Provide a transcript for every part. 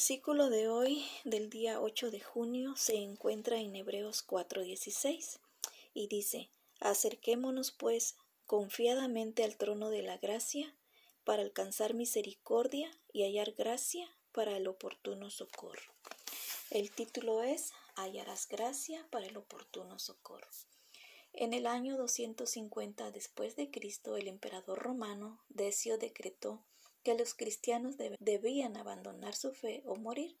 versículo de hoy, del día 8 de junio, se encuentra en Hebreos 4:16 y dice, Acerquémonos pues confiadamente al trono de la gracia para alcanzar misericordia y hallar gracia para el oportuno socorro. El título es Hallarás gracia para el oportuno socorro. En el año 250 después de Cristo, el emperador romano Decio decretó que los cristianos debían abandonar su fe o morir.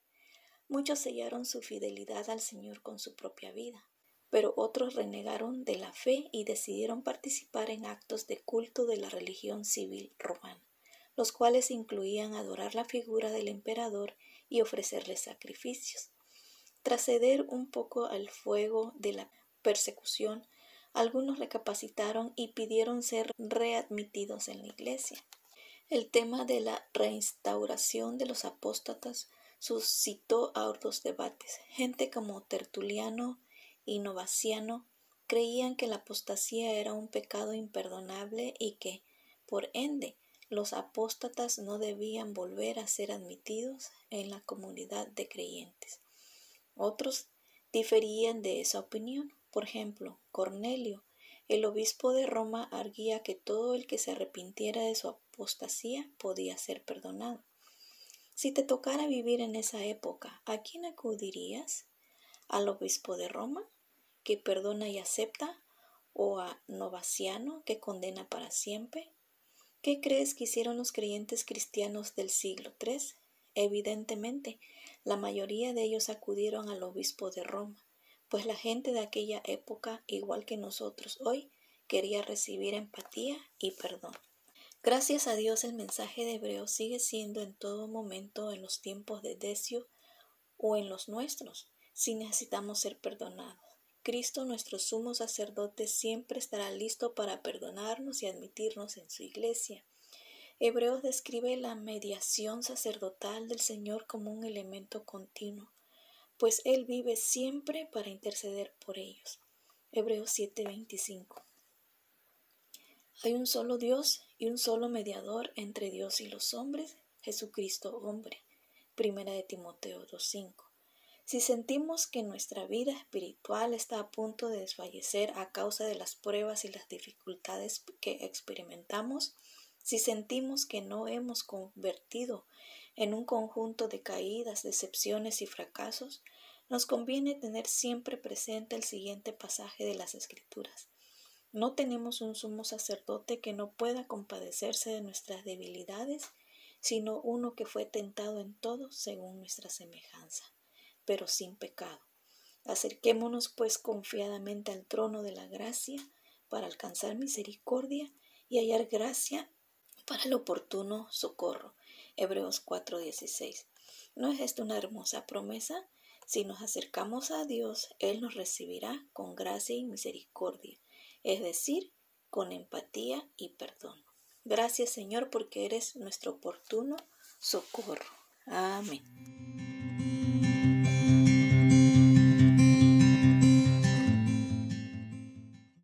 Muchos sellaron su fidelidad al Señor con su propia vida, pero otros renegaron de la fe y decidieron participar en actos de culto de la religión civil romana, los cuales incluían adorar la figura del emperador y ofrecerle sacrificios. Tras ceder un poco al fuego de la persecución, algunos recapacitaron y pidieron ser readmitidos en la iglesia. El tema de la reinstauración de los apóstatas suscitó arduos debates. Gente como Tertuliano y Novaciano creían que la apostasía era un pecado imperdonable y que, por ende, los apóstatas no debían volver a ser admitidos en la comunidad de creyentes. Otros diferían de esa opinión. Por ejemplo, Cornelio el obispo de Roma arguía que todo el que se arrepintiera de su apostasía podía ser perdonado. Si te tocara vivir en esa época, ¿a quién acudirías? ¿Al obispo de Roma, que perdona y acepta? ¿O a Novaciano, que condena para siempre? ¿Qué crees que hicieron los creyentes cristianos del siglo III? Evidentemente, la mayoría de ellos acudieron al obispo de Roma, pues la gente de aquella época, igual que nosotros hoy, quería recibir empatía y perdón. Gracias a Dios el mensaje de Hebreo sigue siendo en todo momento en los tiempos de Decio o en los nuestros, si necesitamos ser perdonados. Cristo, nuestro sumo sacerdote, siempre estará listo para perdonarnos y admitirnos en su iglesia. Hebreos describe la mediación sacerdotal del Señor como un elemento continuo pues Él vive siempre para interceder por ellos. Hebreos 7:25. Hay un solo Dios y un solo mediador entre Dios y los hombres, Jesucristo hombre. Primera de Timoteo 2:5. Si sentimos que nuestra vida espiritual está a punto de desfallecer a causa de las pruebas y las dificultades que experimentamos, si sentimos que no hemos convertido en un conjunto de caídas, decepciones y fracasos, nos conviene tener siempre presente el siguiente pasaje de las Escrituras. No tenemos un sumo sacerdote que no pueda compadecerse de nuestras debilidades, sino uno que fue tentado en todo según nuestra semejanza, pero sin pecado. Acerquémonos pues confiadamente al trono de la gracia para alcanzar misericordia y hallar gracia para el oportuno socorro. Hebreos 4:16. ¿No es esto una hermosa promesa? Si nos acercamos a Dios, Él nos recibirá con gracia y misericordia, es decir, con empatía y perdón. Gracias Señor porque eres nuestro oportuno socorro. Amén.